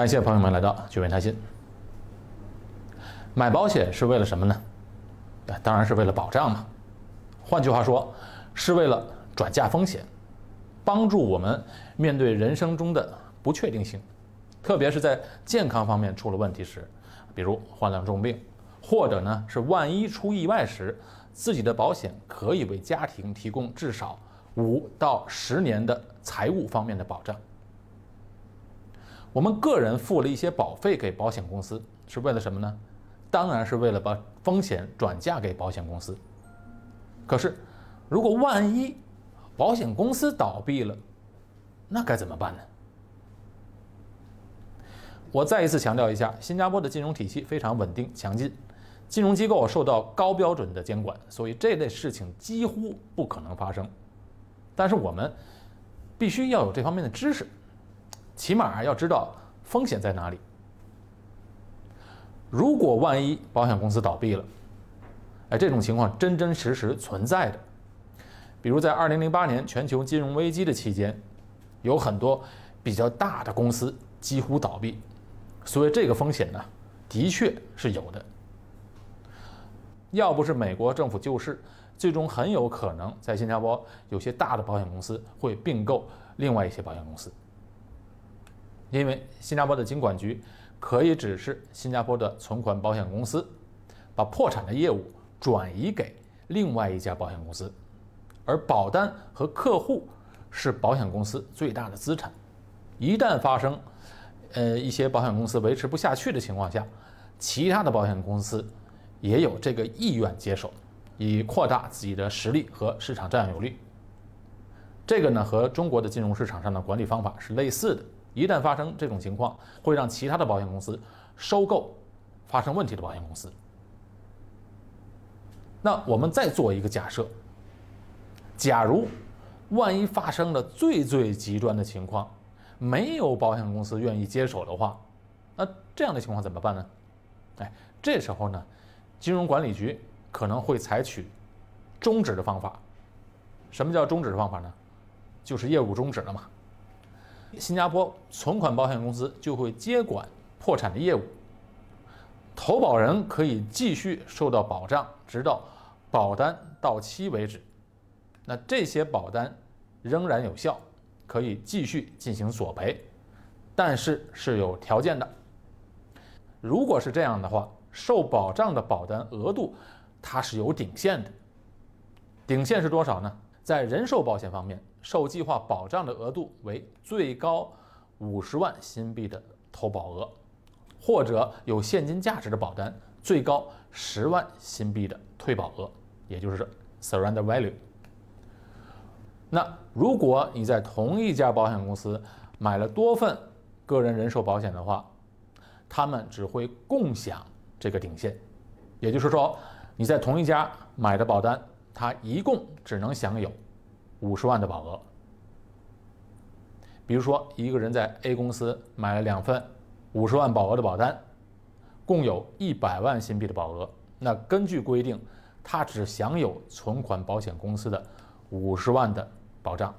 感谢朋友们来到聚美谈心。买保险是为了什么呢？当然是为了保障嘛。换句话说，是为了转嫁风险，帮助我们面对人生中的不确定性，特别是在健康方面出了问题时，比如患了重病，或者呢是万一出意外时，自己的保险可以为家庭提供至少五到十年的财务方面的保障。我们个人付了一些保费给保险公司，是为了什么呢？当然是为了把风险转嫁给保险公司。可是，如果万一保险公司倒闭了，那该怎么办呢？我再一次强调一下，新加坡的金融体系非常稳定强劲，金融机构受到高标准的监管，所以这类事情几乎不可能发生。但是我们必须要有这方面的知识。起码要知道风险在哪里。如果万一保险公司倒闭了，哎，这种情况真真实实存在的。比如在二零零八年全球金融危机的期间，有很多比较大的公司几乎倒闭，所以这个风险呢，的确是有的。要不是美国政府救市，最终很有可能在新加坡有些大的保险公司会并购另外一些保险公司。因为新加坡的金管局可以指示新加坡的存款保险公司，把破产的业务转移给另外一家保险公司，而保单和客户是保险公司最大的资产。一旦发生，呃一些保险公司维持不下去的情况下，其他的保险公司也有这个意愿接手，以扩大自己的实力和市场占有率。这个呢和中国的金融市场上的管理方法是类似的。一旦发生这种情况，会让其他的保险公司收购发生问题的保险公司。那我们再做一个假设：假如万一发生了最最极端的情况，没有保险公司愿意接手的话，那这样的情况怎么办呢？哎，这时候呢，金融管理局可能会采取终止的方法。什么叫终止的方法呢？就是业务终止了嘛。新加坡存款保险公司就会接管破产的业务，投保人可以继续受到保障，直到保单到期为止。那这些保单仍然有效，可以继续进行索赔，但是是有条件的。如果是这样的话，受保障的保单额度它是有顶限的，顶限是多少呢？在人寿保险方面。受计划保障的额度为最高五十万新币的投保额，或者有现金价值的保单，最高十万新币的退保额，也就是 surrender value。那如果你在同一家保险公司买了多份个人人寿保险的话，他们只会共享这个顶线，也就是说你在同一家买的保单，它一共只能享有。五十万的保额，比如说一个人在 A 公司买了两份五十万保额的保单，共有一百万新币的保额。那根据规定，他只享有存款保险公司的五十万的保障。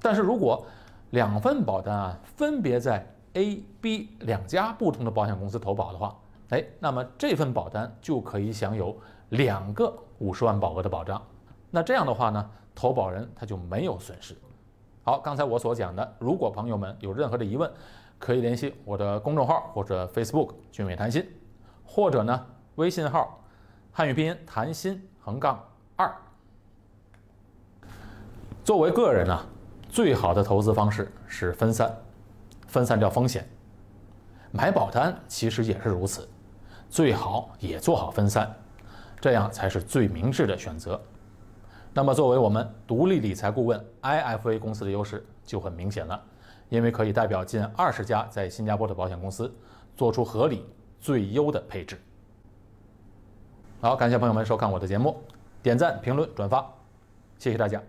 但是如果两份保单啊分别在 A、B 两家不同的保险公司投保的话，哎，那么这份保单就可以享有两个五十万保额的保障。那这样的话呢？投保人他就没有损失。好，刚才我所讲的，如果朋友们有任何的疑问，可以联系我的公众号或者 Facebook“ 俊美谈心”，或者呢微信号汉语拼音谈心横杠二。作为个人呢，最好的投资方式是分散，分散掉风险。买保单其实也是如此，最好也做好分散，这样才是最明智的选择。那么，作为我们独立理财顾问 IFA 公司的优势就很明显了，因为可以代表近二十家在新加坡的保险公司，做出合理最优的配置。好，感谢朋友们收看我的节目，点赞、评论、转发，谢谢大家。